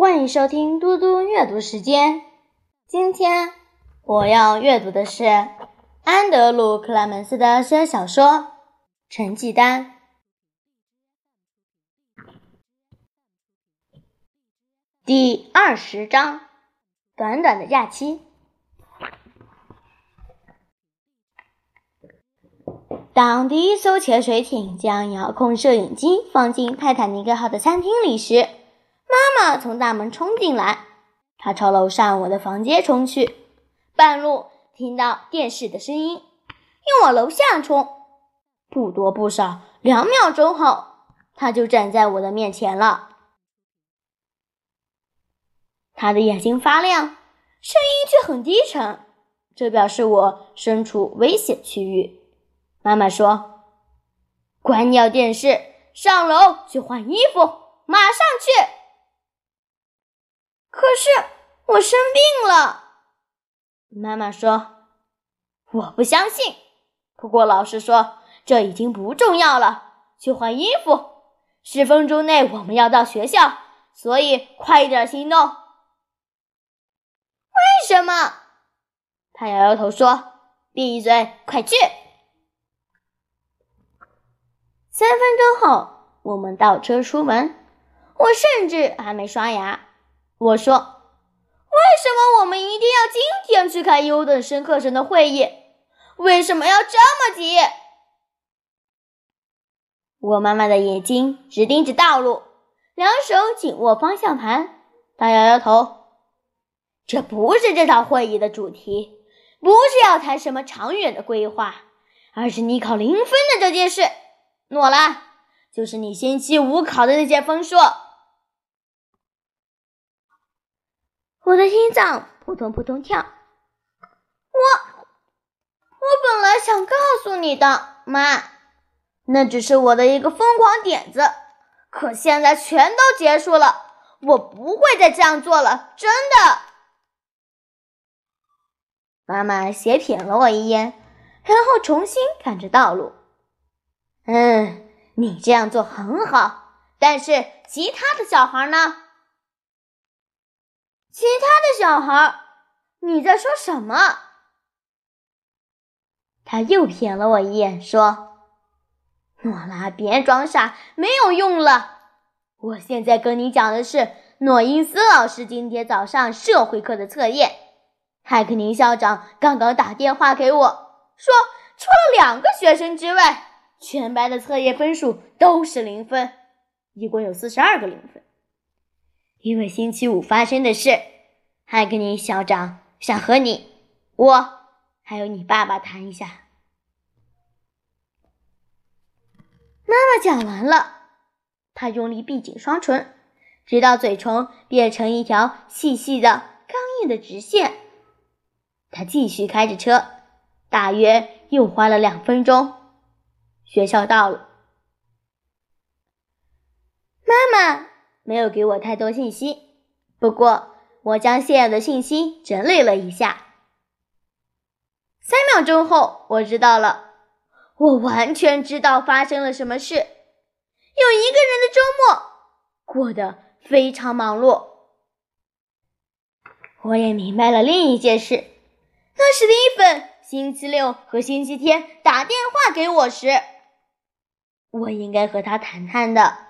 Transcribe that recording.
欢迎收听嘟嘟阅读时间。今天我要阅读的是安德鲁·克莱门斯的小说《成绩单》第二十章：短短的假期。当第一艘潜水艇将遥控摄影机放进泰坦尼克号的餐厅里时，妈妈从大门冲进来，她朝楼上我的房间冲去，半路听到电视的声音，又往楼下冲。不多不少，两秒钟后，她就站在我的面前了。她的眼睛发亮，声音却很低沉，这表示我身处危险区域。妈妈说：“关掉电视，上楼去换衣服，马上去。”可是我生病了，妈妈说：“我不相信。”不过老师说这已经不重要了，去换衣服。十分钟内我们要到学校，所以快一点行动。为什么？他摇摇头说：“闭嘴，快去。”三分钟后，我们倒车出门，我甚至还没刷牙。我说：“为什么我们一定要今天去开优等生课程的会议？为什么要这么急？”我妈妈的眼睛直盯着道路，两手紧握方向盘。她摇摇头：“这不是这场会议的主题，不是要谈什么长远的规划，而是你考零分的这件事。诺拉，就是你星期五考的那些分数。”我的心脏扑通扑通跳，我我本来想告诉你的，妈，那只是我的一个疯狂点子，可现在全都结束了，我不会再这样做了，真的。妈妈斜瞥了我一眼，然后重新看着道路。嗯，你这样做很好，但是其他的小孩呢？其他的小孩，你在说什么？他又瞥了我一眼，说：“诺拉，别装傻，没有用了。我现在跟你讲的是诺因斯老师今天早上社会课的测验。海克宁校长刚刚打电话给我，说除了两个学生之外，全班的测验分数都是零分，一共有四十二个零分。”因为星期五发生的事，艾格尼校长想和你、我还有你爸爸谈一下。妈妈讲完了，她用力闭紧双唇，直到嘴唇变成一条细细的、刚硬的直线。她继续开着车，大约又花了两分钟，学校到了。妈妈。没有给我太多信息，不过我将现有的信息整理了一下。三秒钟后，我知道了，我完全知道发生了什么事。有一个人的周末过得非常忙碌。我也明白了另一件事，那是伊粉星期六和星期天打电话给我时，我应该和他谈谈的。